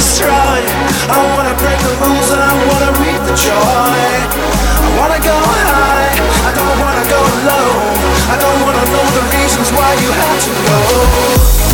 destroy. I wanna break the rules and I wanna reap the joy. I wanna go high, I don't wanna go low. I don't wanna know the reasons why you had to go.